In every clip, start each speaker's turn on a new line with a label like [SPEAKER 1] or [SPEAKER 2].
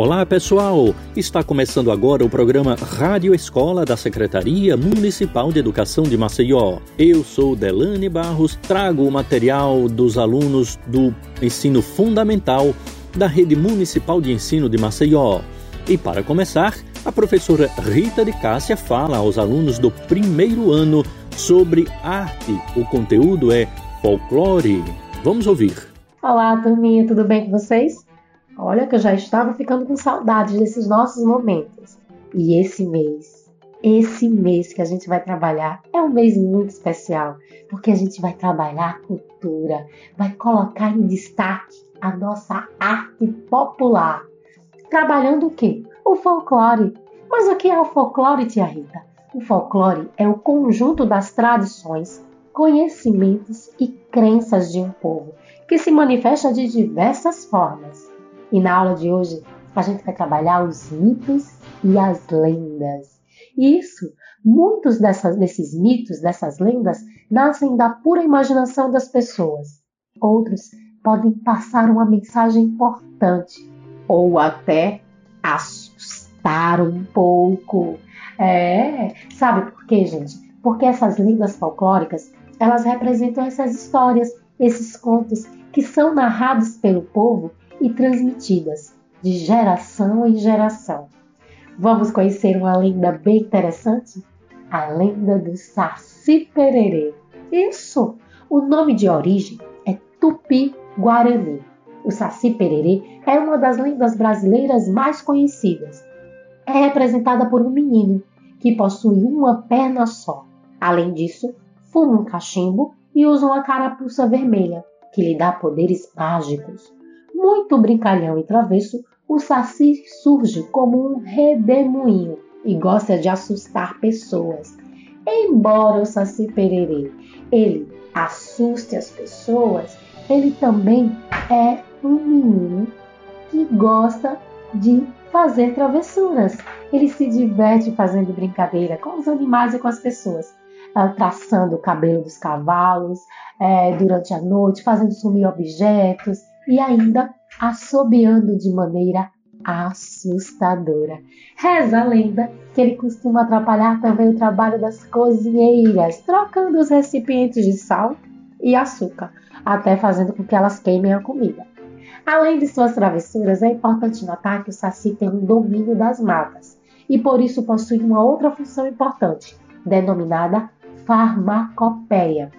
[SPEAKER 1] Olá pessoal, está começando agora o programa Rádio Escola da Secretaria Municipal de Educação de Maceió. Eu sou Delane Barros, trago o material dos alunos do ensino fundamental da Rede Municipal de Ensino de Maceió. E para começar, a professora Rita de Cássia fala aos alunos do primeiro ano sobre arte. O conteúdo é folclore. Vamos ouvir.
[SPEAKER 2] Olá, turminha, tudo bem com vocês? Olha que eu já estava ficando com saudades desses nossos momentos. E esse mês, esse mês que a gente vai trabalhar é um mês muito especial, porque a gente vai trabalhar cultura, vai colocar em destaque a nossa arte popular. Trabalhando o quê? O folclore. Mas o que é o folclore, tia Rita? O folclore é o conjunto das tradições, conhecimentos e crenças de um povo, que se manifesta de diversas formas. E na aula de hoje a gente vai trabalhar os mitos e as lendas. Isso, muitos dessas, desses mitos, dessas lendas, nascem da pura imaginação das pessoas. Outros podem passar uma mensagem importante ou até assustar um pouco. É, sabe por quê, gente? Porque essas lendas folclóricas, elas representam essas histórias, esses contos que são narrados pelo povo e transmitidas de geração em geração. Vamos conhecer uma lenda bem interessante? A lenda do Saci Pererê. Isso! O nome de origem é Tupi-Guarani. O Saci Pererê é uma das lendas brasileiras mais conhecidas. É representada por um menino que possui uma perna só. Além disso, fuma um cachimbo e usa uma carapuça vermelha, que lhe dá poderes mágicos. Muito brincalhão e travesso, o Saci surge como um redemoinho e gosta de assustar pessoas. Embora o Saci Pererê ele assuste as pessoas, ele também é um menino que gosta de fazer travessuras. Ele se diverte fazendo brincadeira com os animais e com as pessoas, ah, traçando o cabelo dos cavalos é, durante a noite, fazendo sumir objetos, e ainda assobiando de maneira assustadora. Reza a lenda que ele costuma atrapalhar também o trabalho das cozinheiras, trocando os recipientes de sal e açúcar, até fazendo com que elas queimem a comida. Além de suas travessuras, é importante notar que o Saci tem um domínio das matas e por isso possui uma outra função importante, denominada farmacopeia.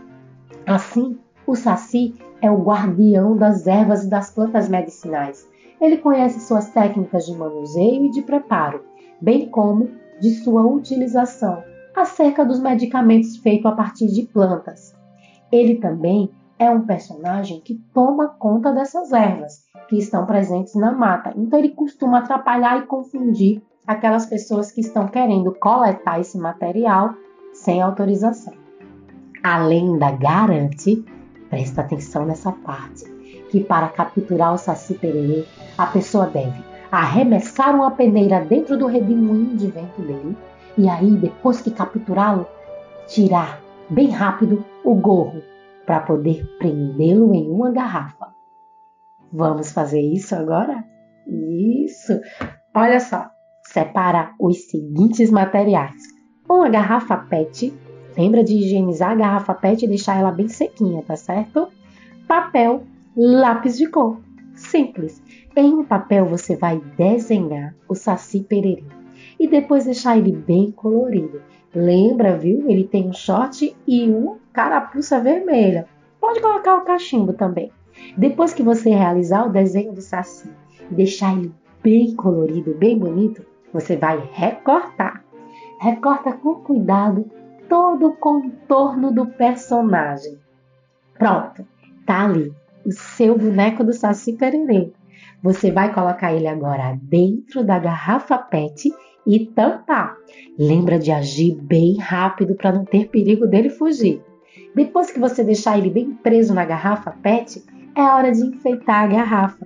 [SPEAKER 2] Assim, o Saci é o guardião das ervas e das plantas medicinais. Ele conhece suas técnicas de manuseio e de preparo, bem como de sua utilização acerca dos medicamentos feitos a partir de plantas. Ele também é um personagem que toma conta dessas ervas que estão presentes na mata. Então ele costuma atrapalhar e confundir aquelas pessoas que estão querendo coletar esse material sem autorização. A lenda garante Presta atenção nessa parte, que para capturar o Saci Pererê, a pessoa deve arremessar uma peneira dentro do redemoinho de vento dele e aí, depois que capturá-lo, tirar bem rápido o gorro para poder prendê-lo em uma garrafa. Vamos fazer isso agora? Isso! Olha só, separa os seguintes materiais: uma garrafa PET Lembra de higienizar a garrafa PET e deixar ela bem sequinha, tá certo? Papel, lápis de cor. Simples. Em um papel você vai desenhar o saci pererê e depois deixar ele bem colorido. Lembra, viu? Ele tem um short e uma carapuça vermelha. Pode colocar o cachimbo também. Depois que você realizar o desenho do saci e deixar ele bem colorido, bem bonito, você vai recortar. Recorta com cuidado todo o contorno do personagem. Pronto, tá ali o seu boneco do Saci Pererê. Você vai colocar ele agora dentro da garrafa PET e tampar. Lembra de agir bem rápido para não ter perigo dele fugir. Depois que você deixar ele bem preso na garrafa PET, é hora de enfeitar a garrafa.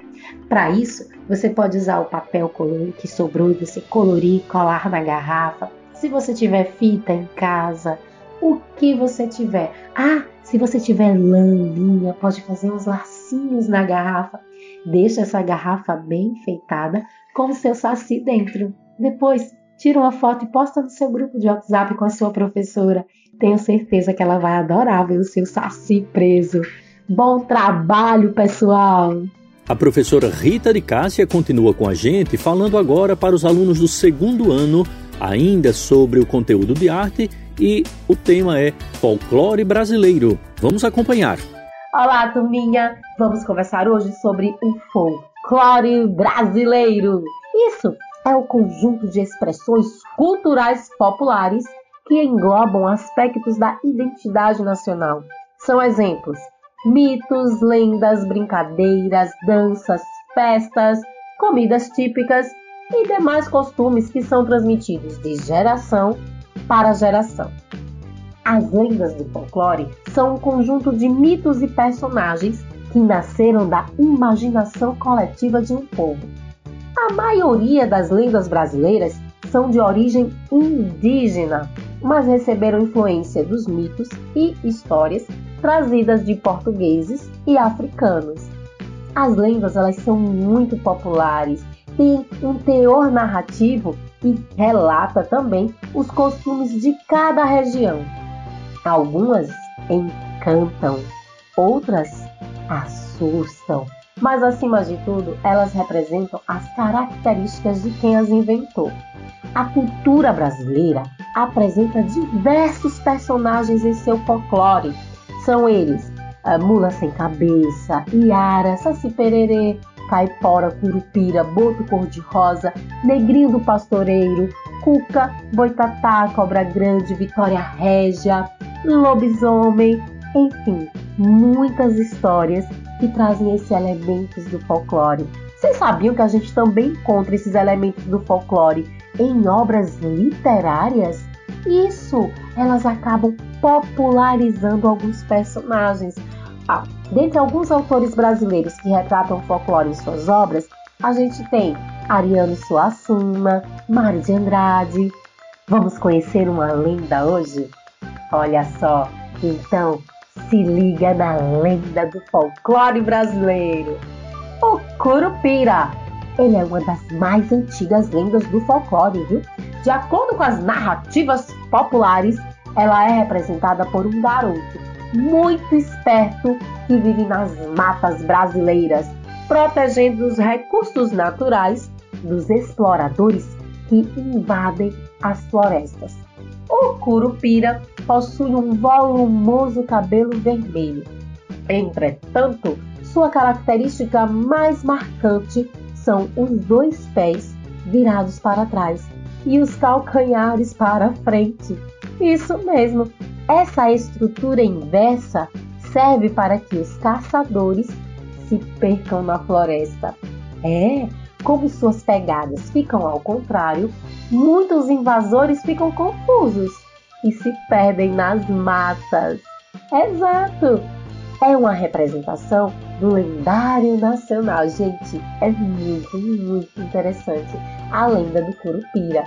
[SPEAKER 2] Para isso, você pode usar o papel que sobrou e você colorir e colar na garrafa se você tiver fita em casa, o que você tiver. Ah, se você tiver lã, linha, pode fazer uns lacinhos na garrafa. Deixa essa garrafa bem enfeitada, com o seu saci dentro. Depois, tira uma foto e posta no seu grupo de WhatsApp com a sua professora. Tenho certeza que ela vai adorar ver o seu saci preso. Bom trabalho, pessoal!
[SPEAKER 1] A professora Rita de Cássia continua com a gente, falando agora para os alunos do segundo ano, ainda sobre o conteúdo de arte, e o tema é Folclore Brasileiro. Vamos acompanhar.
[SPEAKER 2] Olá, turminha! Vamos conversar hoje sobre o folclore brasileiro. Isso é o conjunto de expressões culturais populares que englobam aspectos da identidade nacional. São exemplos mitos, lendas, brincadeiras, danças, festas, comidas típicas e demais costumes que são transmitidos de geração para geração. As lendas do folclore são um conjunto de mitos e personagens que nasceram da imaginação coletiva de um povo. A maioria das lendas brasileiras são de origem indígena, mas receberam influência dos mitos e histórias trazidas de portugueses e africanos. As lendas elas são muito populares, têm um teor narrativo e relata também os costumes de cada região. Algumas encantam, outras assustam, mas acima de tudo, elas representam as características de quem as inventou. A cultura brasileira apresenta diversos personagens em seu folclore, são eles a Mula Sem Cabeça, Iara, Saci Pererê, Caipora, Curupira, Boto Cor-de-Rosa, Negrinho do Pastoreiro, Cuca, Boitatá, Cobra Grande, Vitória Régia, Lobisomem, enfim, muitas histórias que trazem esses elementos do folclore. Vocês sabiam que a gente também encontra esses elementos do folclore em obras literárias? Isso, elas acabam popularizando alguns personagens. Dentre alguns autores brasileiros que retratam o folclore em suas obras, a gente tem Ariano Suassuna, Mário de Andrade. Vamos conhecer uma lenda hoje? Olha só, então se liga na lenda do folclore brasileiro. O Curupira. Ele é uma das mais antigas lendas do folclore, viu? De acordo com as narrativas populares, ela é representada por um garoto muito esperto que vive nas matas brasileiras, protegendo os recursos naturais dos exploradores que invadem as florestas. O curupira possui um volumoso cabelo vermelho. Entretanto, sua característica mais marcante são os dois pés virados para trás e os calcanhares para frente. Isso mesmo, essa estrutura inversa serve para que os caçadores se percam na floresta. É, como suas pegadas ficam ao contrário, muitos invasores ficam confusos e se perdem nas matas. Exato! É uma representação do lendário nacional. Gente, é muito, muito interessante a lenda do Curupira.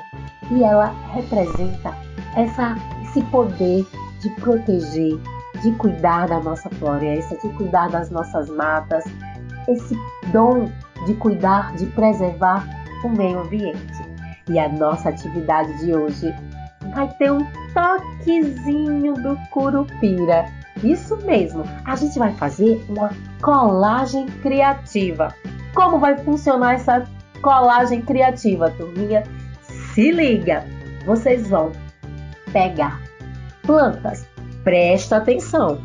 [SPEAKER 2] E ela representa essa, esse poder de proteger, de cuidar da nossa floresta, de cuidar das nossas matas, esse dom de cuidar, de preservar o meio ambiente. E a nossa atividade de hoje vai ter um toquezinho do curupira. Isso mesmo, a gente vai fazer uma colagem criativa. Como vai funcionar essa colagem criativa, turminha? Se liga! Vocês vão pegar plantas. Presta atenção.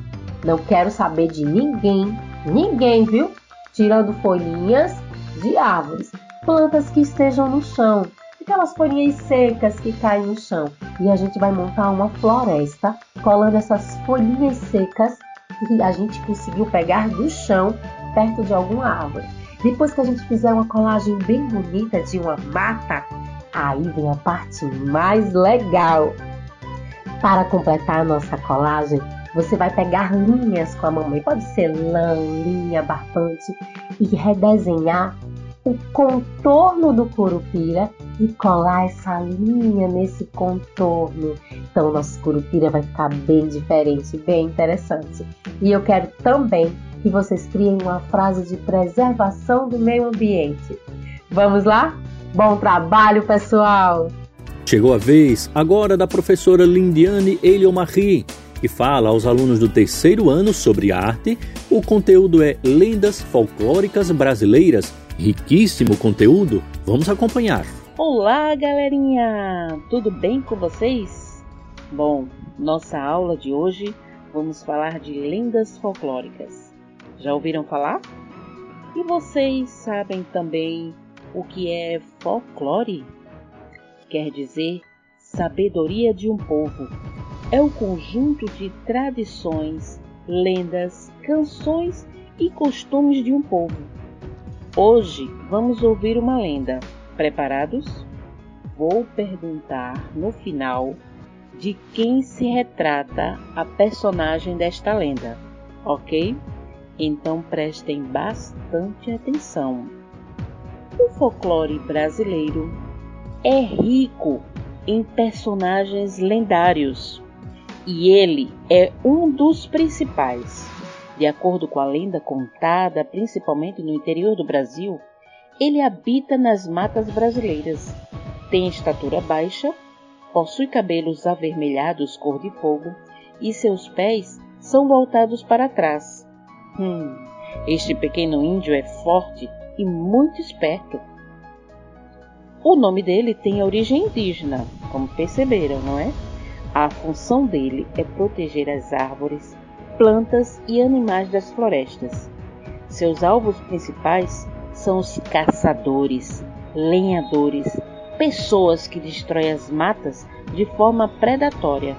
[SPEAKER 2] Não quero saber de ninguém, ninguém, viu? Tirando folhinhas de árvores, plantas que estejam no chão, aquelas folhinhas secas que caem no chão. E a gente vai montar uma floresta colando essas folhinhas secas que a gente conseguiu pegar do chão perto de alguma árvore. Depois que a gente fizer uma colagem bem bonita de uma mata, aí vem a parte mais legal. Para completar a nossa colagem, você vai pegar linhas com a mamãe, pode ser lã, linha, barbante, e redesenhar o contorno do curupira e colar essa linha nesse contorno. Então, o nosso curupira vai ficar bem diferente, bem interessante. E eu quero também que vocês criem uma frase de preservação do meio ambiente. Vamos lá? Bom trabalho, pessoal!
[SPEAKER 1] Chegou a vez agora da professora Lindiane Eliomarie, que fala aos alunos do terceiro ano sobre arte. O conteúdo é Lendas Folclóricas Brasileiras. Riquíssimo conteúdo. Vamos acompanhar.
[SPEAKER 3] Olá, galerinha! Tudo bem com vocês? Bom, nossa aula de hoje vamos falar de lendas folclóricas. Já ouviram falar? E vocês sabem também o que é folclore? Quer dizer sabedoria de um povo. É o conjunto de tradições, lendas, canções e costumes de um povo. Hoje vamos ouvir uma lenda. Preparados? Vou perguntar no final de quem se retrata a personagem desta lenda, ok? Então prestem bastante atenção. O folclore brasileiro é rico em personagens lendários e ele é um dos principais. De acordo com a lenda contada principalmente no interior do Brasil, ele habita nas matas brasileiras, tem estatura baixa, possui cabelos avermelhados cor de fogo e seus pés são voltados para trás. Hum, este pequeno índio é forte e muito esperto o nome dele tem origem indígena, como perceberam, não é? A função dele é proteger as árvores, plantas e animais das florestas. Seus alvos principais são os caçadores, lenhadores, pessoas que destroem as matas de forma predatória.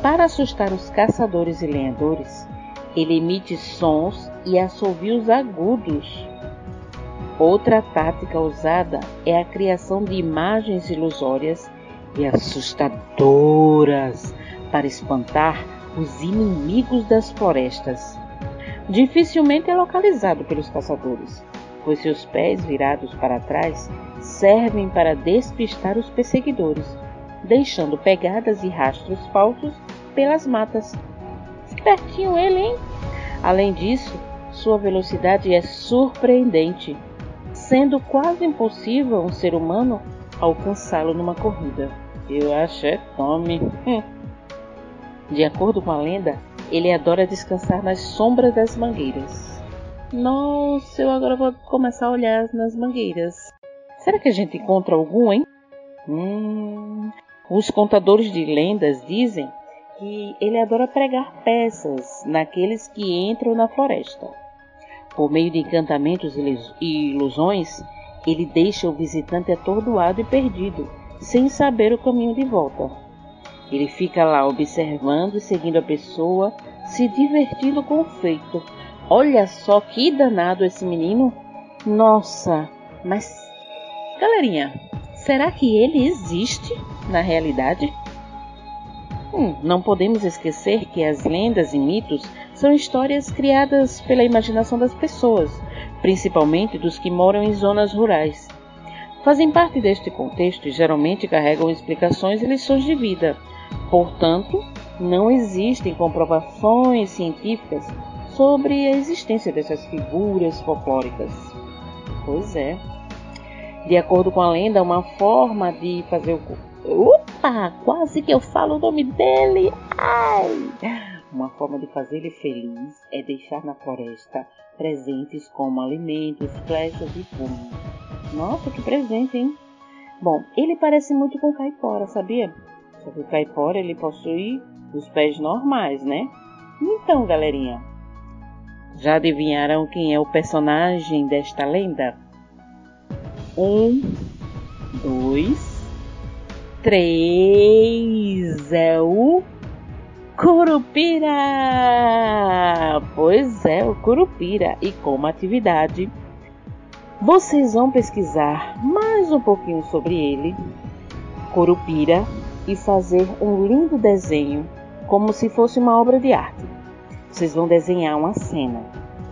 [SPEAKER 3] Para assustar os caçadores e lenhadores, ele emite sons e assovios agudos Outra tática usada é a criação de imagens ilusórias e assustadoras para espantar os inimigos das florestas. Dificilmente é localizado pelos caçadores, pois seus pés virados para trás servem para despistar os perseguidores, deixando pegadas e rastros falsos pelas matas. Espertinho ele, hein? Além disso, sua velocidade é surpreendente sendo quase impossível um ser humano alcançá-lo numa corrida. Eu acho é tome. De acordo com a lenda, ele adora descansar nas sombras das mangueiras. Nossa, eu agora vou começar a olhar nas mangueiras. Será que a gente encontra algum, hein? Hum, os contadores de lendas dizem que ele adora pregar peças naqueles que entram na floresta. Por meio de encantamentos e ilusões, ele deixa o visitante atordoado e perdido, sem saber o caminho de volta. Ele fica lá observando e seguindo a pessoa, se divertindo com o feito. Olha só que danado esse menino! Nossa, mas. Galerinha, será que ele existe na realidade? Hum, não podemos esquecer que as lendas e mitos são histórias criadas pela imaginação das pessoas, principalmente dos que moram em zonas rurais. Fazem parte deste contexto e geralmente carregam explicações e lições de vida. Portanto, não existem comprovações científicas sobre a existência dessas figuras folclóricas. Pois é. De acordo com a lenda, uma forma de fazer o Opa, quase que eu falo o nome dele. Ai! Uma forma de fazer ele feliz é deixar na floresta presentes como alimentos, flechas e fumo. Nossa, que presente, hein? Bom, ele parece muito com caipora, sabia? Só que o caipora ele possui os pés normais, né? Então, galerinha, já adivinharam quem é o personagem desta lenda? Um, dois, três é o Curupira! Pois é, o Curupira. E como atividade, vocês vão pesquisar mais um pouquinho sobre ele, Curupira, e fazer um lindo desenho, como se fosse uma obra de arte. Vocês vão desenhar uma cena.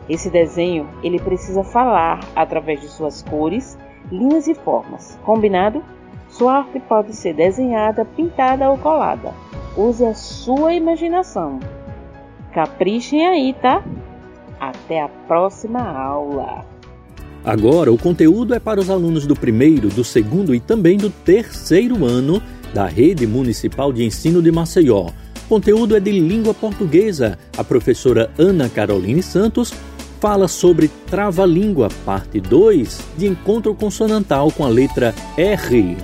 [SPEAKER 3] Esse desenho, ele precisa falar através de suas cores, linhas e formas. Combinado? Sua arte pode ser desenhada, pintada ou colada. Use a sua imaginação. Caprichem aí, tá? Até a próxima aula!
[SPEAKER 1] Agora, o conteúdo é para os alunos do primeiro, do segundo e também do terceiro ano da Rede Municipal de Ensino de Maceió. O conteúdo é de língua portuguesa. A professora Ana Caroline Santos fala sobre Trava-Língua, parte 2, de encontro consonantal com a letra R.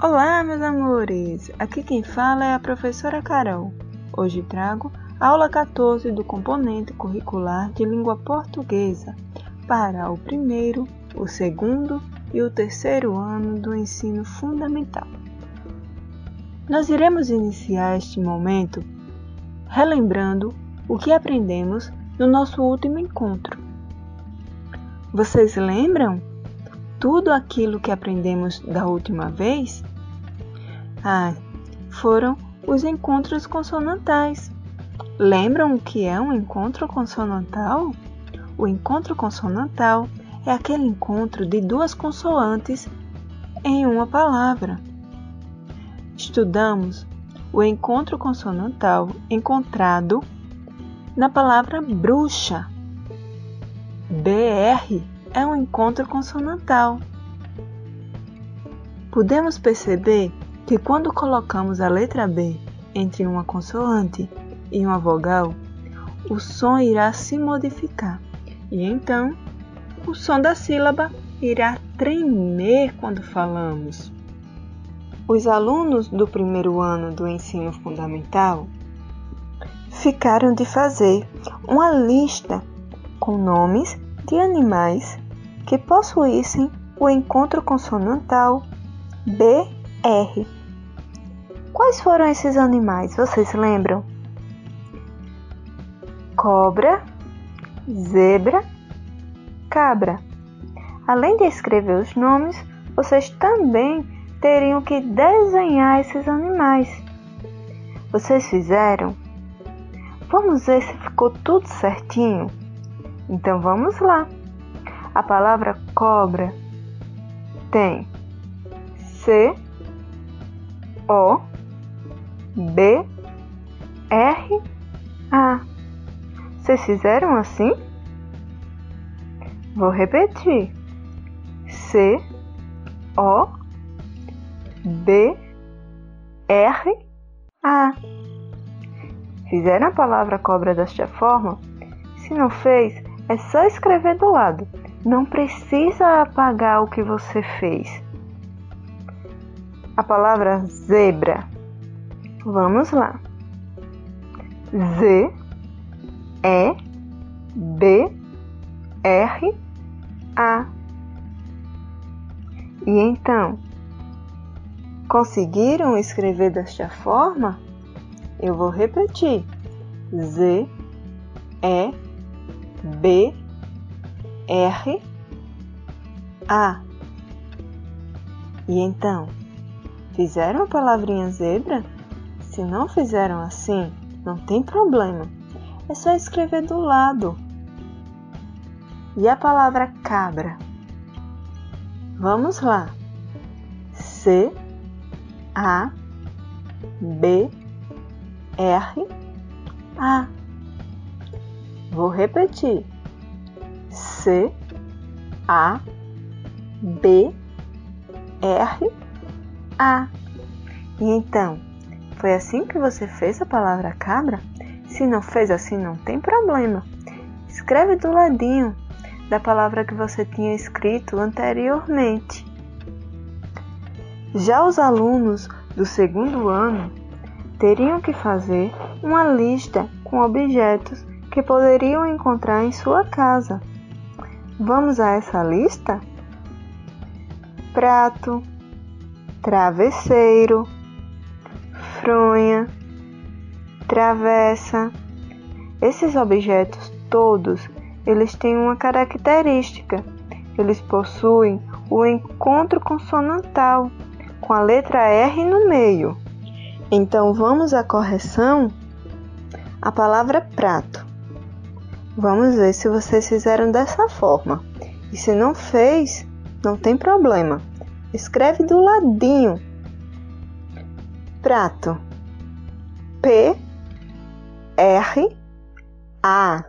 [SPEAKER 4] Olá, meus amores! Aqui quem fala é a professora Carol. Hoje trago aula 14 do componente curricular de língua portuguesa para o primeiro, o segundo e o terceiro ano do ensino fundamental. Nós iremos iniciar este momento relembrando o que aprendemos no nosso último encontro. Vocês lembram tudo aquilo que aprendemos da última vez? Ah, foram os encontros consonantais. Lembram o que é um encontro consonantal? O encontro consonantal é aquele encontro de duas consoantes em uma palavra. Estudamos o encontro consonantal encontrado na palavra bruxa. BR é um encontro consonantal. Podemos perceber que quando colocamos a letra B entre uma consoante e uma vogal, o som irá se modificar e então o som da sílaba irá tremer quando falamos. Os alunos do primeiro ano do ensino fundamental ficaram de fazer uma lista com nomes de animais que possuíssem o encontro consonantal BR. Quais foram esses animais? Vocês lembram? Cobra, zebra, cabra. Além de escrever os nomes, vocês também teriam que desenhar esses animais. Vocês fizeram? Vamos ver se ficou tudo certinho? Então vamos lá. A palavra cobra tem C, O, B, R, A. Vocês fizeram assim? Vou repetir. C, O, B, R, A. Fizeram a palavra cobra desta forma? Se não fez, é só escrever do lado. Não precisa apagar o que você fez. A palavra zebra Vamos lá. Z, E, B, R, A. E então, conseguiram escrever desta forma? Eu vou repetir. Z, E, B, R, A. E então, fizeram a palavrinha zebra? Se não fizeram assim, não tem problema. É só escrever do lado. E a palavra cabra? Vamos lá. C A B R A. Vou repetir. C A B R A. Então, foi assim que você fez a palavra cabra? Se não fez assim, não tem problema. Escreve do ladinho da palavra que você tinha escrito anteriormente. Já os alunos do segundo ano teriam que fazer uma lista com objetos que poderiam encontrar em sua casa. Vamos a essa lista? Prato, travesseiro, fronha, travessa. Esses objetos todos, eles têm uma característica. Eles possuem o encontro consonantal com a letra R no meio. Então vamos à correção. A palavra prato. Vamos ver se vocês fizeram dessa forma. E se não fez, não tem problema. Escreve do ladinho prato. P R A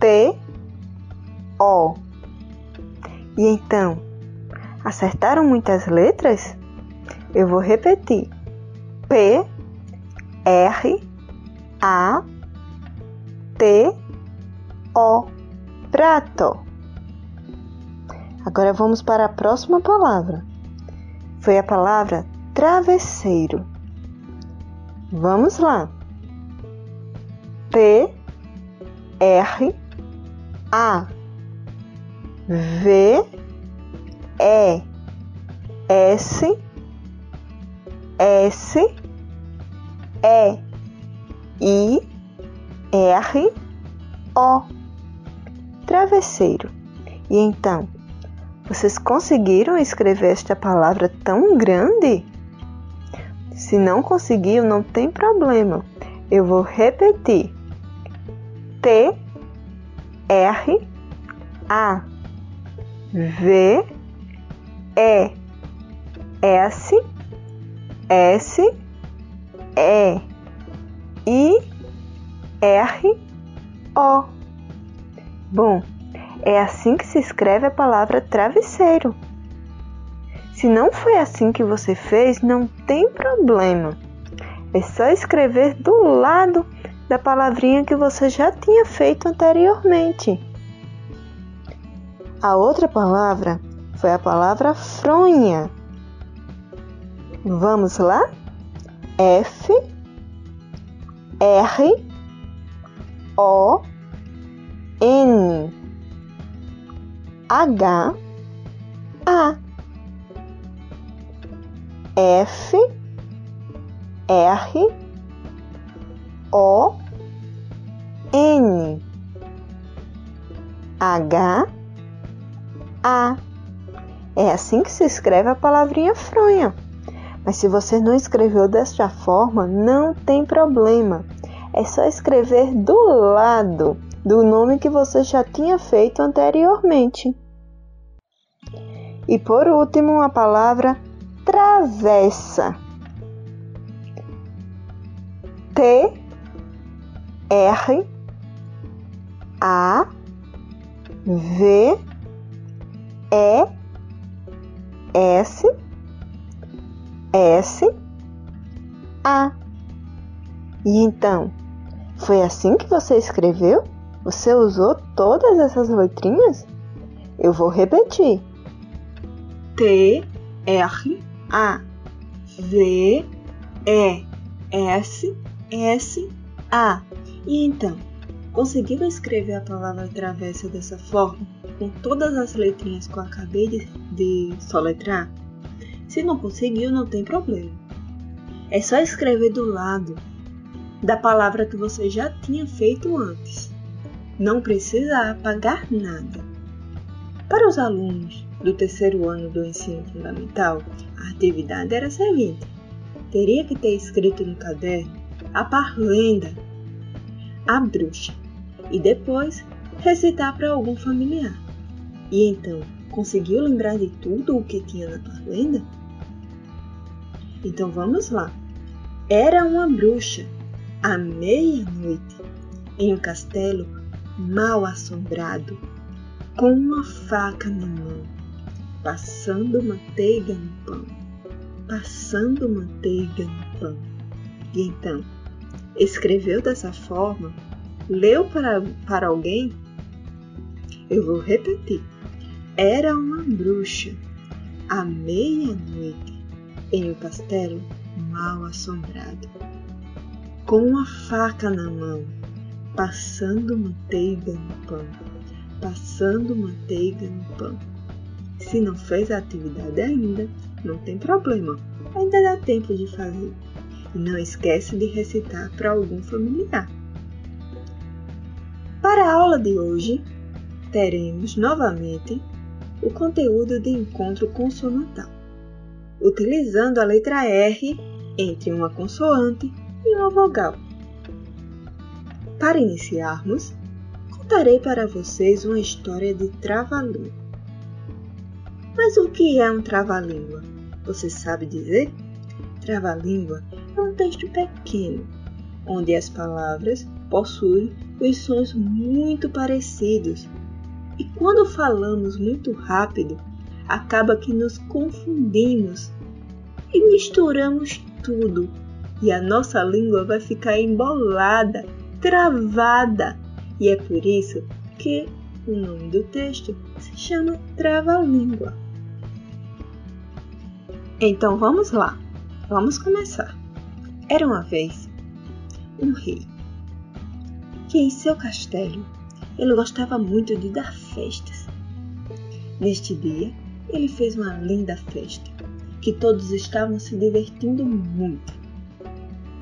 [SPEAKER 4] T O. E então, acertaram muitas letras? Eu vou repetir. P, R, A, T, O. Prato. Agora vamos para a próxima palavra. Foi a palavra travesseiro. Vamos lá. T, R, A, V, E, S, S, E, I, R, O. Travesseiro. E então, vocês conseguiram escrever esta palavra tão grande? Se não conseguiu, não tem problema. Eu vou repetir. T R A V E S S E I R O. Bom, é assim que se escreve a palavra travesseiro. Se não foi assim que você fez, não tem problema. É só escrever do lado da palavrinha que você já tinha feito anteriormente. A outra palavra foi a palavra fronha. Vamos lá? F R O N H A F R O N H A É assim que se escreve a palavrinha fronha. Mas se você não escreveu desta forma, não tem problema. É só escrever do lado do nome que você já tinha feito anteriormente. E por último, a palavra travessa. T R A V E S S A. E então, foi assim que você escreveu? Você usou todas essas letrinhas? Eu vou repetir. T R A V E S S A. E então, conseguiu escrever a palavra travessa dessa forma, com todas as letrinhas que eu acabei de, de soletrar? Se não conseguiu, não tem problema. É só escrever do lado da palavra que você já tinha feito antes. Não precisa apagar nada. Para os alunos do terceiro ano do ensino fundamental, a atividade era a seguinte: teria que ter escrito no caderno a parlenda, a bruxa, e depois recitar para algum familiar. E então, conseguiu lembrar de tudo o que tinha na parlenda? Então vamos lá. Era uma bruxa à meia-noite em um castelo mal assombrado, com uma faca na mão, passando manteiga no pão, passando manteiga no pão. E então, escreveu dessa forma, leu para, para alguém? Eu vou repetir. Era uma bruxa à meia-noite em um castelo mal assombrado, com uma faca na mão, passando manteiga no pão, passando manteiga no pão. Se não fez a atividade ainda, não tem problema, ainda dá tempo de fazer. E não esquece de recitar para algum familiar. Para a aula de hoje, teremos novamente o conteúdo de encontro consonantal utilizando a letra R entre uma consoante e uma vogal. Para iniciarmos, contarei para vocês uma história de trava-língua. Mas o que é um trava-língua? Você sabe dizer? Trava-língua é um texto pequeno, onde as palavras possuem os sons muito parecidos, E quando falamos muito rápido, acaba que nos confundimos e misturamos tudo, e a nossa língua vai ficar embolada, travada. E é por isso que o nome do texto se chama Trava-língua. Então vamos lá, vamos começar. Era uma vez um rei que em seu castelo ele gostava muito de dar festas. Neste dia, ele fez uma linda festa, que todos estavam se divertindo muito,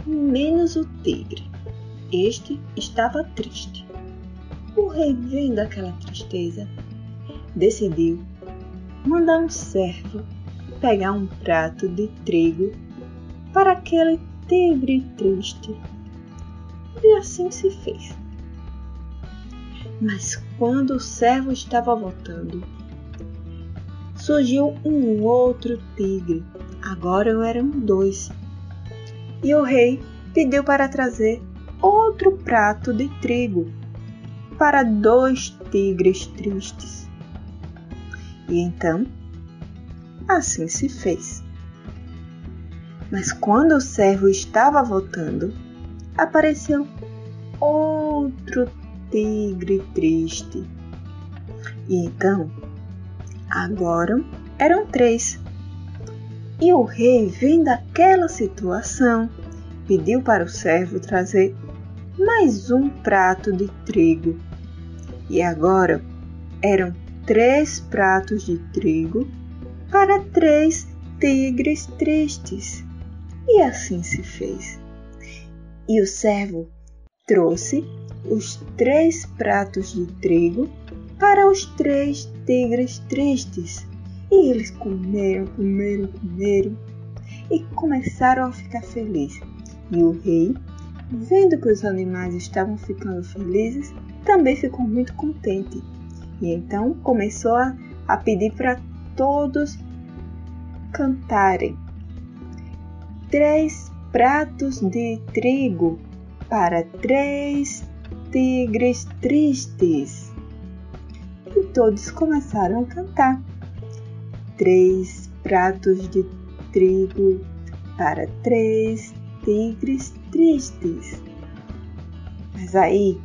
[SPEAKER 4] menos o tigre. Este estava triste. O rei, vendo aquela tristeza, decidiu mandar um servo pegar um prato de trigo para aquele tigre triste. E assim se fez. Mas quando o servo estava voltando, surgiu um outro tigre. Agora eram dois. E o rei pediu para trazer outro prato de trigo para dois tigres tristes. E então, assim se fez. Mas quando o servo estava voltando, apareceu outro tigre triste. E então, agora eram três. E o rei, vendo aquela situação, pediu para o servo trazer mais um prato de trigo. E agora eram três pratos de trigo para três tigres tristes. E assim se fez. E o servo trouxe os três pratos de trigo para os três tigres tristes. E eles comeram, comeram, comeram e começaram a ficar felizes. E o rei, vendo que os animais estavam ficando felizes, também ficou muito contente. E então começou a, a pedir para todos cantarem. Três pratos de trigo para três tigres tristes. E todos começaram a cantar. Três pratos de trigo para três tigres tristes. Mas aí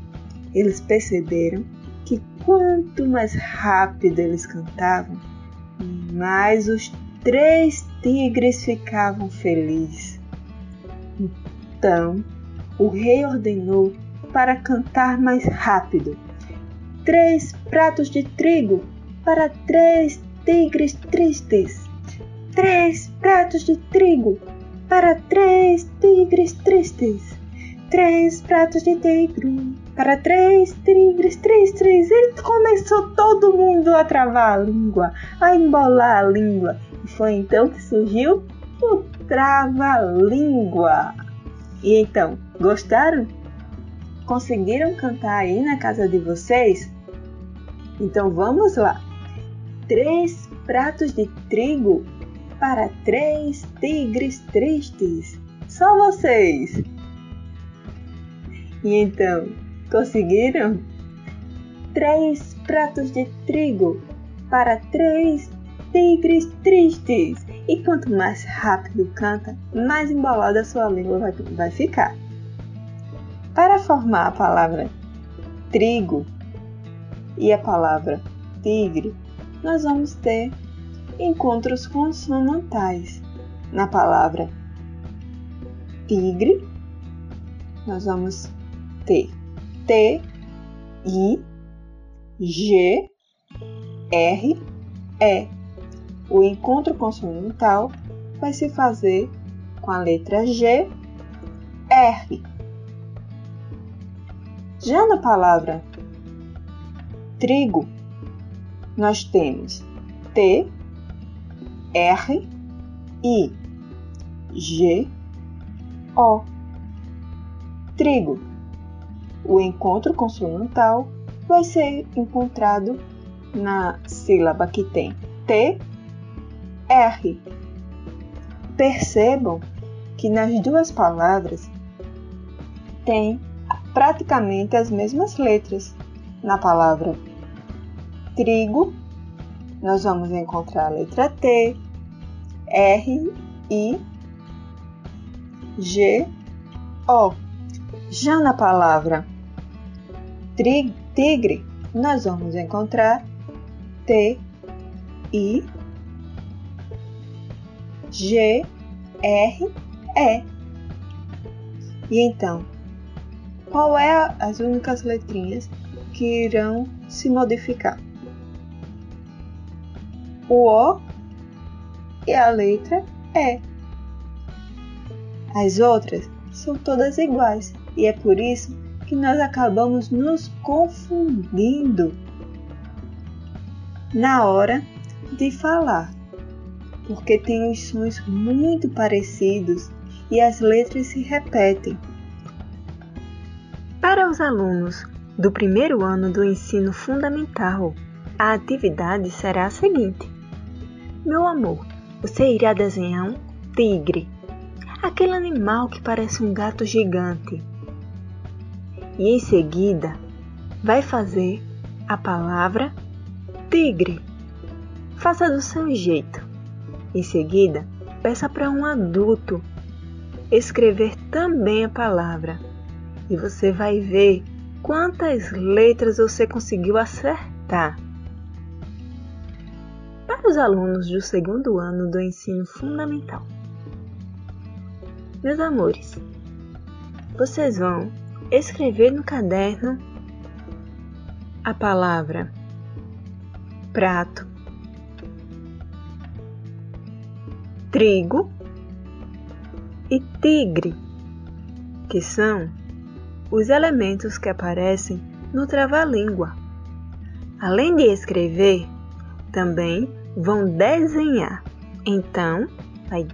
[SPEAKER 4] eles perceberam que quanto mais rápido eles cantavam, mais os três tigres ficavam felizes. Então, o rei ordenou para cantar mais rápido. Três pratos de trigo para três tigres tristes. Três pratos de trigo para três tigres tristes. Três pratos de trigo para três tigres tristes. E começou todo mundo a travar a língua, a embolar a língua. E foi então que surgiu o trava-língua. E então, gostaram? Conseguiram cantar aí na casa de vocês? Então vamos lá. Três pratos de trigo para três tigres tristes. Só vocês! E então, conseguiram? Três pratos de trigo para três tigres tristes. E quanto mais rápido canta, mais embolada sua língua vai, vai ficar. Para formar a palavra trigo e a palavra tigre, nós vamos ter encontros consonantais. Na palavra tigre, nós vamos ter T, I, G, R, E. O encontro consonantal vai se fazer com a letra G, R. Já na palavra trigo, nós temos T, R, I, G, O. Trigo. O encontro consonantal vai ser encontrado na sílaba que tem T, R. Percebam que nas duas palavras tem praticamente as mesmas letras. Na palavra trigo, nós vamos encontrar a letra T, R, I, G, O. Já na palavra tigre, nós vamos encontrar T, I, G, R, E. E então, qual é as únicas letrinhas que irão se modificar? O O e a letra E. As outras são todas iguais e é por isso que nós acabamos nos confundindo na hora de falar, porque tem os sons muito parecidos e as letras se repetem. Para os alunos do primeiro ano do ensino fundamental, a atividade será a seguinte: Meu amor, você irá desenhar um tigre, aquele animal que parece um gato gigante. E em seguida, vai fazer a palavra tigre. Faça do seu jeito. Em seguida, peça para um adulto escrever também a palavra e você vai ver quantas letras você conseguiu acertar. Para os alunos do segundo ano do ensino fundamental. Meus amores, vocês vão escrever no caderno a palavra prato, trigo e tigre, que são os elementos que aparecem no trava-língua. Além de escrever, também vão desenhar. Então, vai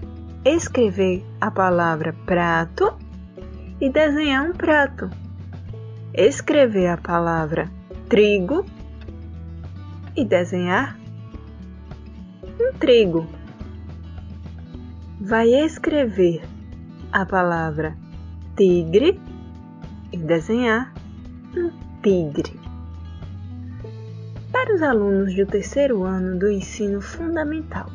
[SPEAKER 4] escrever a palavra prato e desenhar um prato. Escrever a palavra trigo e desenhar um trigo. Vai escrever a palavra tigre e desenhar um tigre. Para os alunos do terceiro ano do ensino fundamental.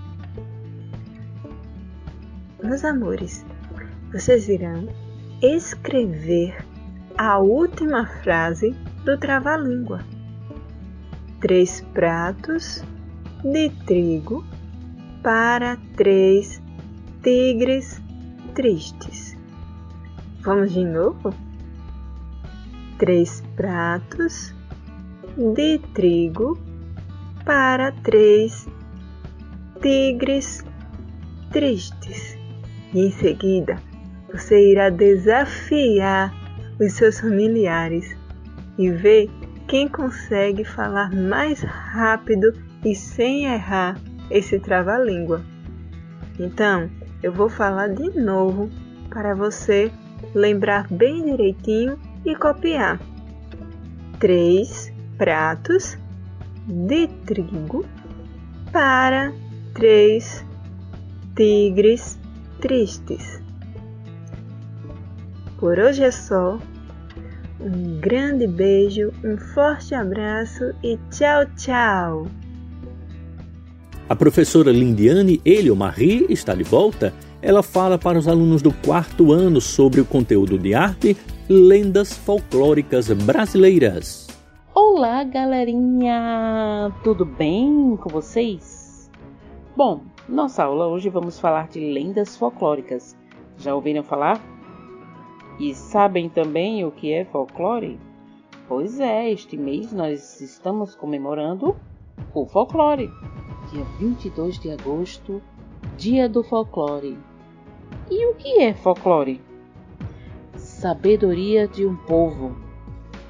[SPEAKER 4] Meus amores, vocês irão escrever a última frase do trava-língua. Três pratos de trigo para três tigres tristes. Vamos de novo? três pratos de trigo para três tigres tristes. E em seguida, você irá desafiar os seus familiares e ver quem consegue falar mais rápido e sem errar esse trava-língua. Então, eu vou falar de novo para você lembrar bem direitinho e copiar três pratos de trigo para três tigres tristes. Por hoje é só. Um grande beijo, um forte abraço e tchau, tchau!
[SPEAKER 1] A professora Lindiane Elio-Marie está de volta. Ela fala para os alunos do quarto ano sobre o conteúdo de arte lendas folclóricas brasileiras.
[SPEAKER 3] Olá, galerinha! Tudo bem com vocês? Bom, nossa aula hoje vamos falar de lendas folclóricas. Já ouviram falar? E sabem também o que é folclore? Pois é, este mês nós estamos comemorando o folclore. Dia 22 de agosto, Dia do Folclore. E o que é folclore? sabedoria de um povo,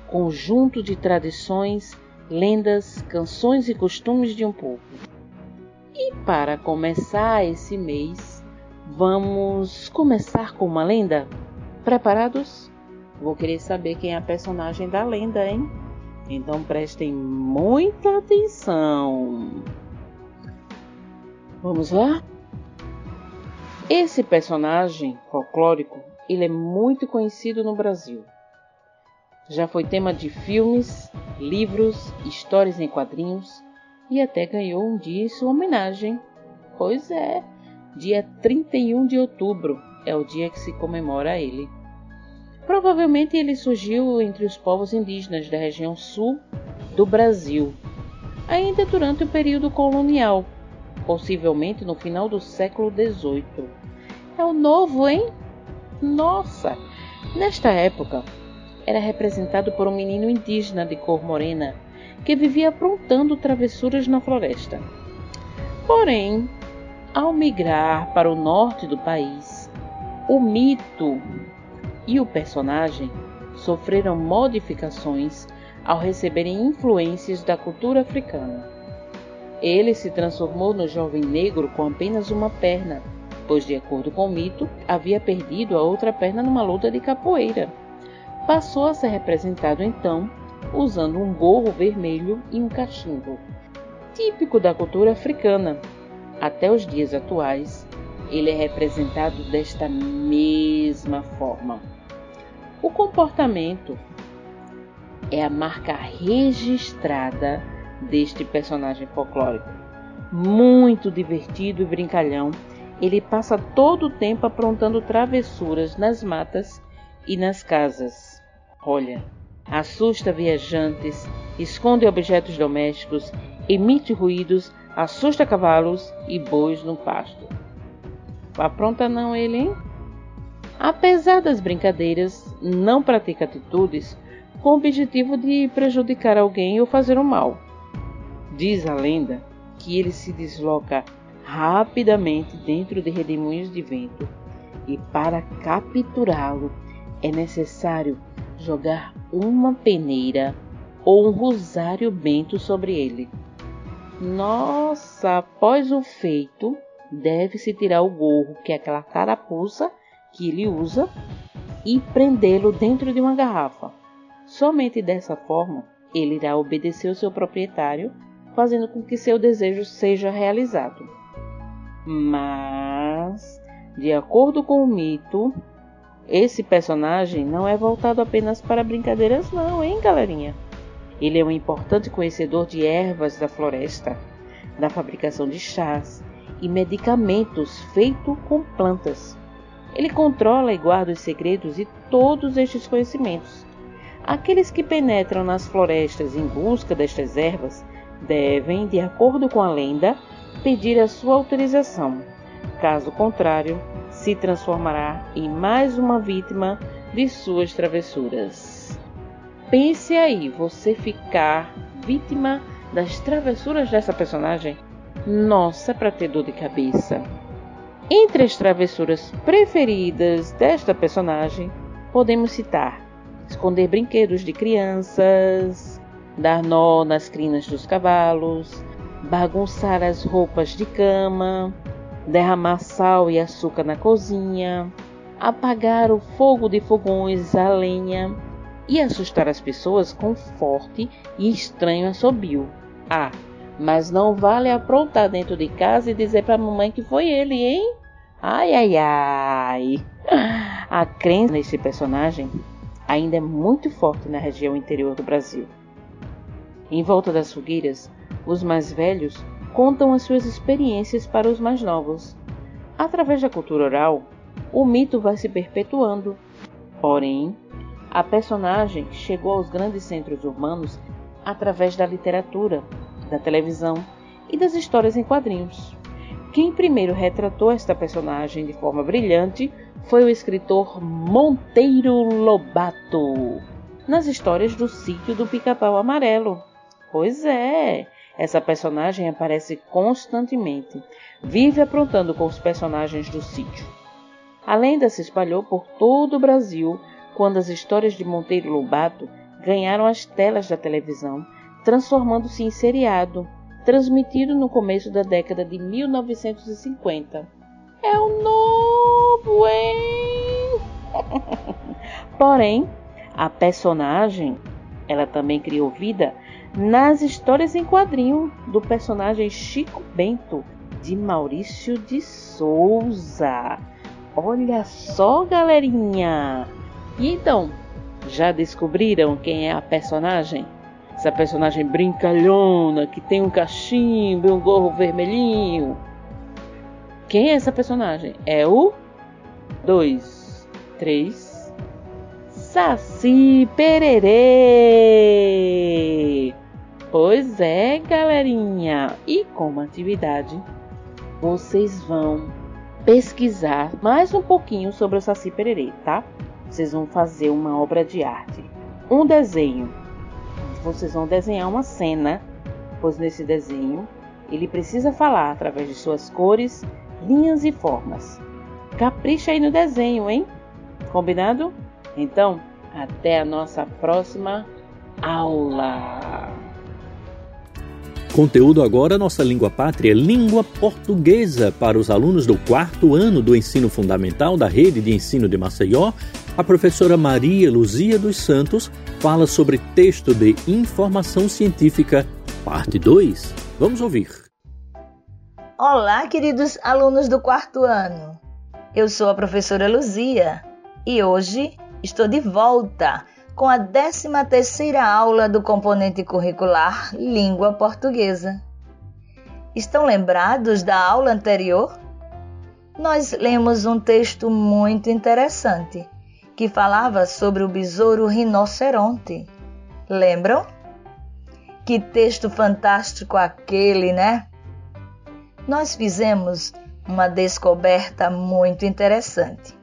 [SPEAKER 3] conjunto de tradições, lendas, canções e costumes de um povo. E para começar esse mês, vamos começar com uma lenda? Preparados? Vou querer saber quem é a personagem da lenda, hein? Então prestem muita atenção. Vamos lá? Esse personagem folclórico ele é muito conhecido no Brasil. Já foi tema de filmes, livros, histórias em quadrinhos e até ganhou um dia sua homenagem. Pois é, dia 31 de outubro é o dia que se comemora ele. Provavelmente ele surgiu entre os povos indígenas da região sul do Brasil, ainda durante o período colonial, possivelmente no final do século XVIII. É o novo, hein? Nossa! Nesta época, era representado por um menino indígena de cor morena que vivia aprontando travessuras na floresta. Porém, ao migrar para o norte do país, o mito e o personagem sofreram modificações ao receberem influências da cultura africana. Ele se transformou no jovem negro com apenas uma perna, pois, de acordo com o mito, havia perdido a outra perna numa luta de capoeira. Passou a ser representado então usando um gorro vermelho e um cachimbo, típico da cultura africana. Até os dias atuais, ele é representado desta mesma forma. O comportamento é a marca registrada deste personagem folclórico. Muito divertido e brincalhão, ele passa todo o tempo aprontando travessuras nas matas e nas casas. Olha, assusta viajantes, esconde objetos domésticos, emite ruídos, assusta cavalos e bois no pasto. Apronta não ele, hein? Apesar das brincadeiras, não pratica atitudes com o objetivo de prejudicar alguém ou fazer o mal. Diz a lenda que ele se desloca rapidamente dentro de redemoinhos de vento e para capturá-lo é necessário jogar uma peneira ou um rosário bento sobre ele. Nossa, após o feito, deve-se tirar o gorro, que é aquela carapuça que ele usa, e prendê-lo dentro de uma garrafa. Somente dessa forma ele irá obedecer o seu proprietário, fazendo com que seu desejo seja realizado. Mas, de acordo com o mito, esse personagem não é voltado apenas para brincadeiras, não, hein, galerinha? Ele é um importante conhecedor de ervas da floresta, da fabricação de chás e medicamentos feitos com plantas. Ele controla e guarda os segredos de todos estes conhecimentos. Aqueles que penetram nas florestas em busca destas ervas devem, de acordo com a lenda, pedir a sua autorização. Caso contrário, se transformará em mais uma vítima de suas travessuras. Pense aí, você ficar vítima das travessuras dessa personagem? Nossa, para ter dor de cabeça. Entre as travessuras preferidas desta personagem, podemos citar esconder brinquedos de crianças, dar nó nas crinas dos cavalos, bagunçar as roupas de cama, derramar sal e açúcar na cozinha, apagar o fogo de fogões a lenha e assustar as pessoas com forte e estranho assobio. Ah, mas não vale aprontar dentro de casa e dizer para a mamãe que foi ele, hein? Ai, ai, ai. A crença nesse personagem ainda é muito forte na região interior do Brasil. Em volta das fogueiras, os mais velhos contam as suas experiências para os mais novos. Através da cultura oral, o mito vai se perpetuando. Porém, a personagem chegou aos grandes centros urbanos através da literatura, da televisão e das histórias em quadrinhos. Quem primeiro retratou esta personagem de forma brilhante foi o escritor Monteiro Lobato, nas histórias do sítio do Pica-Pau Amarelo. Pois é, essa personagem aparece constantemente, vive aprontando com os personagens do sítio. A lenda se espalhou por todo o Brasil quando as histórias de Monteiro Lobato ganharam as telas da televisão, transformando-se em seriado, transmitido no começo da década de 1950. É o novo, hein? Porém, a personagem, ela também criou vida nas histórias em quadrinho do personagem Chico Bento, de Maurício de Souza. Olha só, galerinha! E então, Já descobriram quem é a personagem? Essa personagem brincalhona que tem um cachimbo e um gorro vermelhinho. Quem é essa personagem? É o 2, 3, Saci Pererê. Pois é, galerinha. E como atividade, vocês vão pesquisar mais um pouquinho sobre o Saci Pererê, tá? Vocês vão fazer uma obra de arte, um desenho vocês vão desenhar uma cena, pois nesse desenho ele precisa falar através de suas cores, linhas e formas. Capricha aí no desenho, hein? Combinado? Então, até a nossa próxima aula.
[SPEAKER 1] Conteúdo agora nossa língua pátria, língua portuguesa, para os alunos do quarto ano do ensino fundamental da rede de ensino de Maceió. A professora Maria Luzia dos Santos fala sobre texto de informação científica, parte 2. Vamos ouvir.
[SPEAKER 5] Olá, queridos alunos do quarto ano. Eu sou a professora Luzia e hoje estou de volta com a 13ª aula do componente curricular Língua Portuguesa. Estão lembrados da aula anterior? Nós lemos um texto muito interessante que falava sobre o besouro rinoceronte. Lembram? Que texto fantástico aquele, né? Nós fizemos uma descoberta muito interessante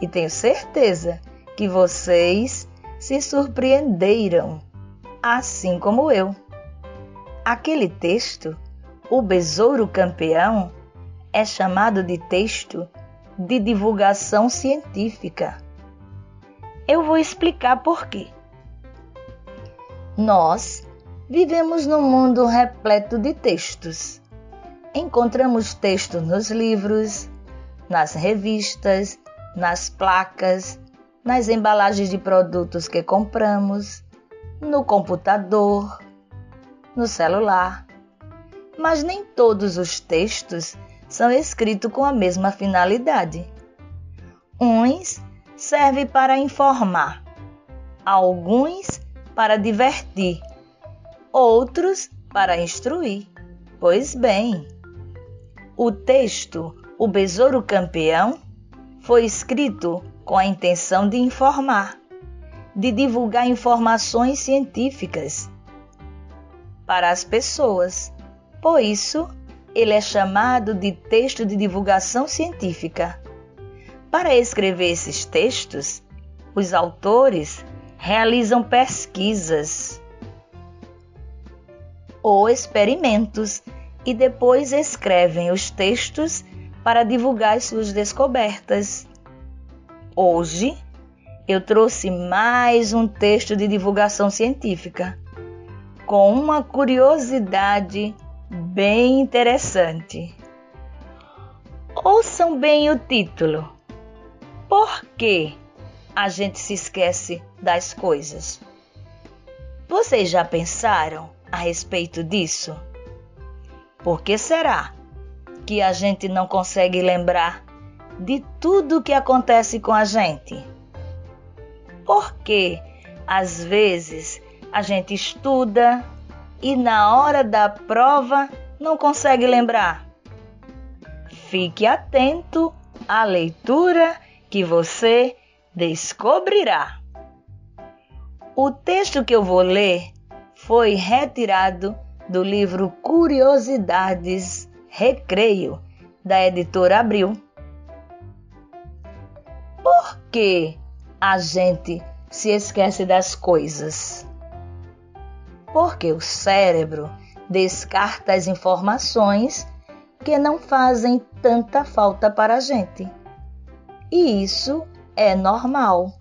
[SPEAKER 5] e tenho certeza que vocês se surpreenderam, assim como eu. Aquele texto, O Besouro Campeão, é chamado de texto de divulgação científica eu vou explicar por quê. Nós vivemos num mundo repleto de textos. Encontramos textos nos livros, nas revistas, nas placas, nas embalagens de produtos que compramos, no computador, no celular. Mas nem todos os textos são escritos com a mesma finalidade. Uns serve para informar, alguns para divertir, outros para instruir. Pois bem, o texto O Besouro Campeão foi escrito com a intenção de informar, de divulgar informações científicas para as pessoas. Por isso, ele é chamado de texto de divulgação científica. Para escrever esses textos, os autores realizam pesquisas ou experimentos e depois escrevem os textos para divulgar suas descobertas. Hoje eu trouxe mais um texto de divulgação científica com uma curiosidade bem interessante. Ouçam bem o título por que a gente se esquece das coisas? Vocês já pensaram a respeito disso? Por que será que a gente não consegue lembrar de tudo que acontece com a gente? Por que às vezes a gente estuda e na hora da prova não consegue lembrar? Fique atento à leitura que você descobrirá. O texto que eu vou ler foi retirado do livro Curiosidades Recreio, da editora Abril. Por que a gente se esquece das coisas? Porque o cérebro descarta as informações que não fazem tanta falta para a gente e isso é normal.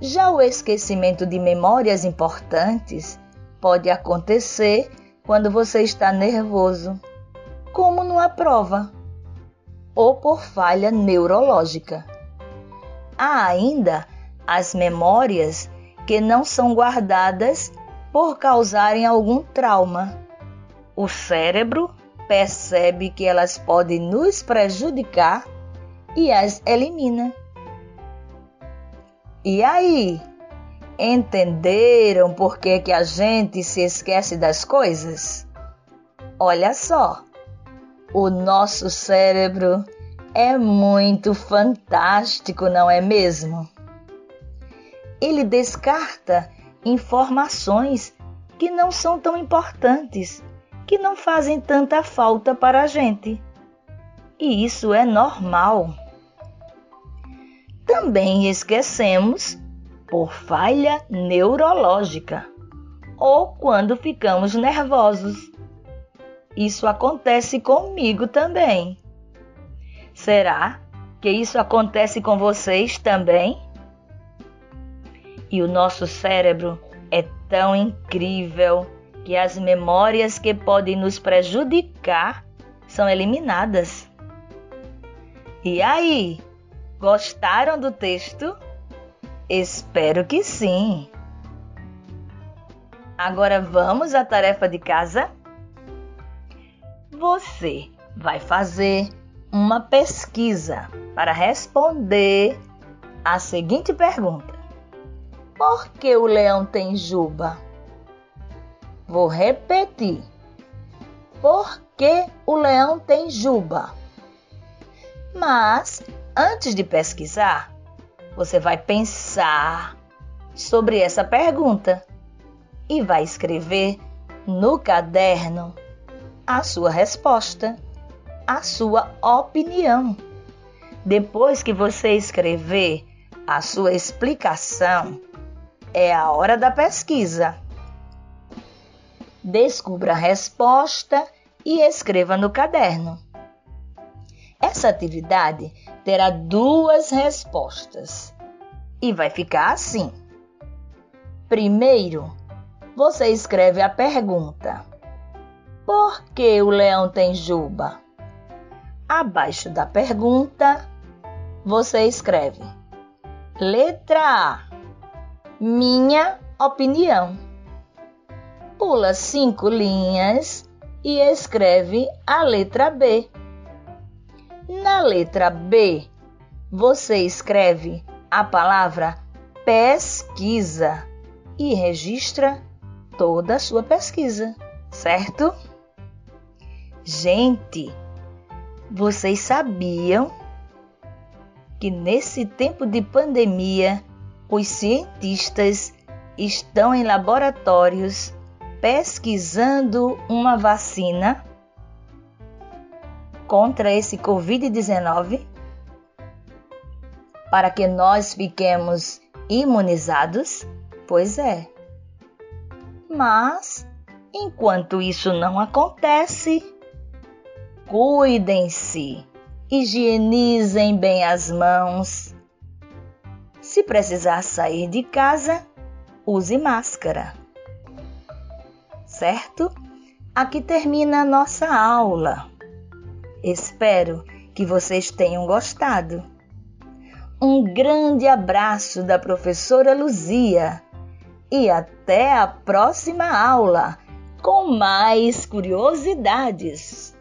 [SPEAKER 5] Já o esquecimento de memórias importantes pode acontecer quando você está nervoso, como numa prova, ou por falha neurológica. Há ainda as memórias que não são guardadas por causarem algum trauma. O cérebro percebe que elas podem nos prejudicar e as elimina. E aí? Entenderam por que, que a gente se esquece das coisas? Olha só, o nosso cérebro é muito fantástico, não é mesmo? Ele descarta informações que não são tão importantes, que não fazem tanta falta para a gente. E isso é normal. Também esquecemos por falha neurológica ou quando ficamos nervosos. Isso acontece comigo também. Será que isso acontece com vocês também? E o nosso cérebro é tão incrível que as memórias que podem nos prejudicar são eliminadas. E aí, gostaram do texto? Espero que sim. Agora vamos à tarefa de casa? Você vai fazer uma pesquisa para responder a seguinte pergunta: Por que o leão tem juba? Vou repetir. Por que o leão tem juba? Mas, antes de pesquisar, você vai pensar sobre essa pergunta e vai escrever no caderno a sua resposta, a sua opinião. Depois que você escrever a sua explicação, é a hora da pesquisa. Descubra a resposta e escreva no caderno. Essa atividade terá duas respostas e vai ficar assim. Primeiro, você escreve a pergunta: Por que o leão tem juba? Abaixo da pergunta, você escreve: Letra A: Minha opinião. Pula cinco linhas e escreve a letra B. Na letra B, você escreve a palavra pesquisa e registra toda a sua pesquisa, certo? Gente, vocês sabiam que nesse tempo de pandemia os cientistas estão em laboratórios pesquisando uma vacina contra esse Covid-19 para que nós fiquemos imunizados? Pois é. Mas, enquanto isso não acontece, cuidem-se, higienizem bem as mãos. Se precisar sair de casa, use máscara. Certo? Aqui termina a nossa aula. Espero que vocês tenham gostado. Um grande abraço da professora Luzia e até a próxima aula com mais curiosidades.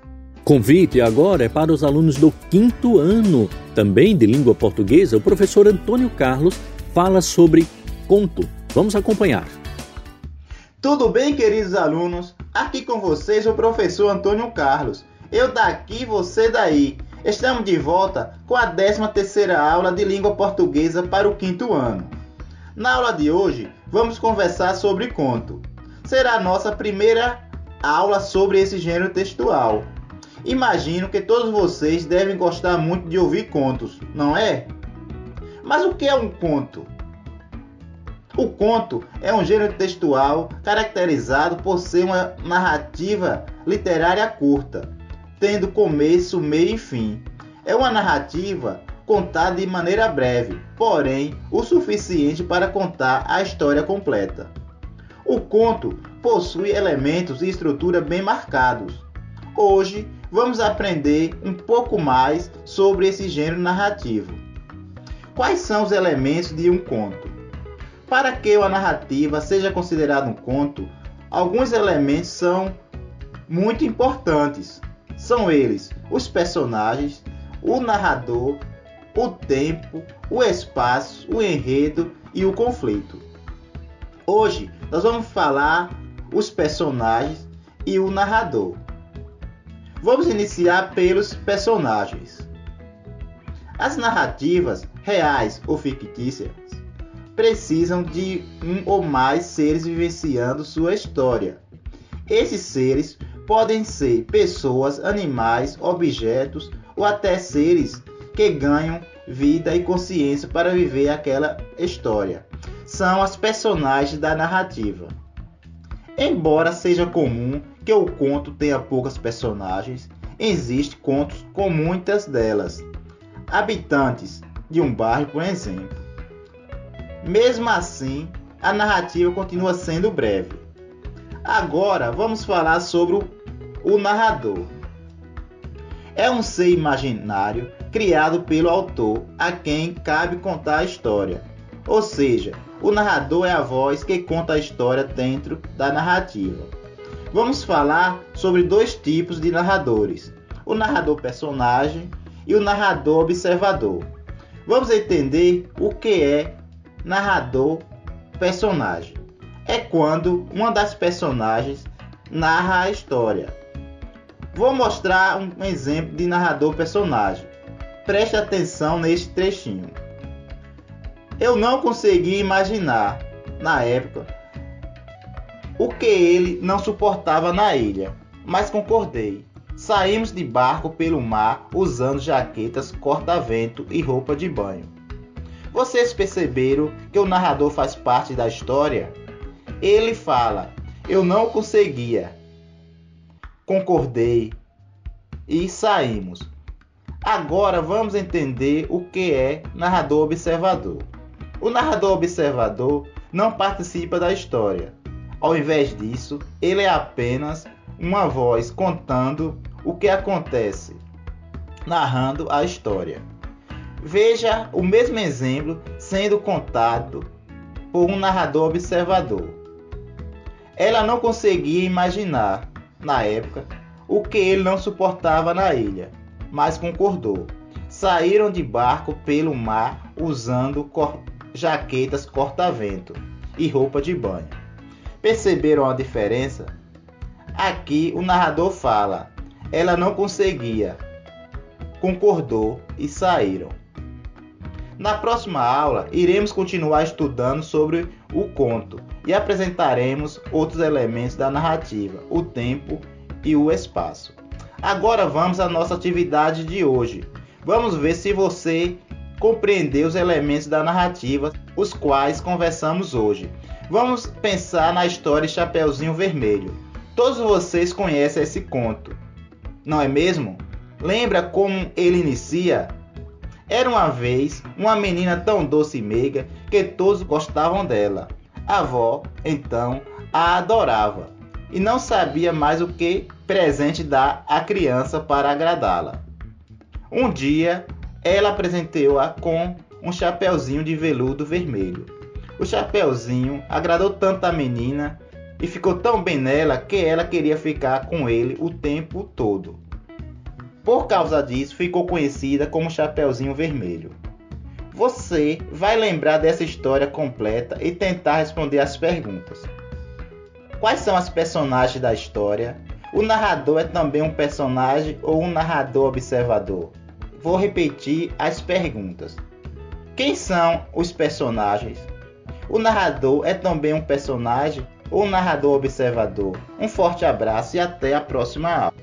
[SPEAKER 1] Convite agora é para os alunos do quinto ano, também de língua portuguesa. O professor Antônio Carlos fala sobre conto. Vamos acompanhar.
[SPEAKER 6] Tudo bem, queridos alunos? Aqui com vocês o professor Antônio Carlos eu daqui, você daí. Estamos de volta com a 13ª aula de língua portuguesa para o quinto ano. Na aula de hoje, vamos conversar sobre conto. Será a nossa primeira aula sobre esse gênero textual. Imagino que todos vocês devem gostar muito de ouvir contos, não é? Mas o que é um conto? O conto é um gênero textual caracterizado por ser uma narrativa literária curta, tendo começo, meio e fim. É uma narrativa contada de maneira breve, porém o suficiente para contar a história completa. O conto possui elementos e estrutura bem marcados. Hoje vamos aprender um pouco mais sobre esse gênero narrativo. Quais são os elementos de um conto? Para que uma narrativa seja considerada um conto, alguns elementos são muito importantes. São eles os personagens, o narrador, o tempo, o espaço, o enredo e o conflito. Hoje nós vamos falar os personagens e o narrador. Vamos iniciar pelos personagens. As narrativas, reais ou fictícias, precisam de um ou mais seres vivenciando sua história. Esses seres podem ser pessoas, animais, objetos ou até seres que ganham vida e consciência para viver aquela história. São as personagens da narrativa. Embora seja comum que o conto tenha poucas personagens, existem contos com muitas delas. Habitantes de um bairro, por exemplo. Mesmo assim, a narrativa continua sendo breve. Agora vamos falar sobre o narrador. É um ser imaginário criado pelo autor a quem cabe contar a história. Ou seja, o narrador é a voz que conta a história dentro da narrativa. Vamos falar sobre dois tipos de narradores: o narrador personagem e o narrador observador. Vamos entender o que é narrador personagem. É quando uma das personagens narra a história. Vou mostrar um exemplo de narrador personagem. Preste atenção neste trechinho. Eu não consegui imaginar, na época, o que ele não suportava na ilha, mas concordei. Saímos de barco pelo mar usando jaquetas, corta-vento e roupa de banho. Vocês perceberam que o narrador faz parte da história? Ele fala: Eu não conseguia. Concordei e saímos. Agora vamos entender o que é narrador observador. O narrador observador não participa da história. Ao invés disso, ele é apenas uma voz contando o que acontece, narrando a história. Veja o mesmo exemplo sendo contado por um narrador observador. Ela não conseguia imaginar, na época, o que ele não suportava na ilha, mas concordou. Saíram de barco pelo mar usando cor jaquetas corta-vento e roupa de banho. Perceberam a diferença? Aqui o narrador fala: ela não conseguia, concordou e saíram. Na próxima aula, iremos continuar estudando sobre o conto e apresentaremos outros elementos da narrativa, o tempo e o espaço. Agora vamos à nossa atividade de hoje. Vamos ver se você compreendeu os elementos da narrativa, os quais conversamos hoje. Vamos pensar na história Chapeuzinho Vermelho. Todos vocês conhecem esse conto, não é mesmo? Lembra como ele inicia? Era uma vez uma menina tão doce e meiga que todos gostavam dela. A avó, então, a adorava e não sabia mais o que presente dar à criança para agradá-la. Um dia, ela presenteou-a com um chapeuzinho de veludo vermelho. O chapeuzinho agradou tanto a menina e ficou tão bem nela que ela queria ficar com ele o tempo todo. Por causa disso, ficou conhecida como Chapeuzinho Vermelho. Você vai lembrar dessa história completa e tentar responder as perguntas. Quais são as personagens da história? O narrador é também um personagem ou um narrador observador? Vou repetir as perguntas. Quem são os personagens? O narrador é também um personagem ou um narrador observador? Um forte abraço e até a próxima aula.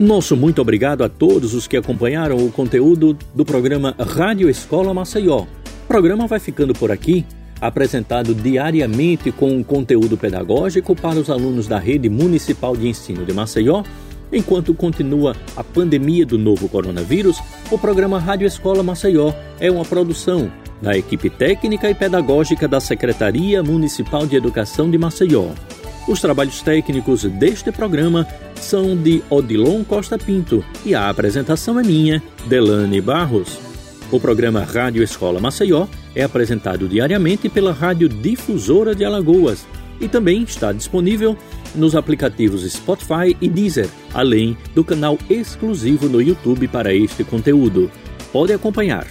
[SPEAKER 1] Nosso muito obrigado a todos os que acompanharam o conteúdo do programa Rádio Escola Maceió. O programa vai ficando por aqui, apresentado diariamente com conteúdo pedagógico para os alunos da Rede Municipal de Ensino de Maceió. Enquanto continua a pandemia do novo coronavírus, o programa Rádio Escola Maceió é uma produção da equipe técnica e pedagógica da Secretaria Municipal de Educação de Maceió. Os trabalhos técnicos deste programa são de Odilon Costa Pinto e a apresentação é minha, Delane Barros. O programa Rádio Escola Maceió é apresentado diariamente pela Rádio Difusora de Alagoas e também está disponível nos aplicativos Spotify e Deezer, além do canal exclusivo no YouTube para este conteúdo. Pode acompanhar.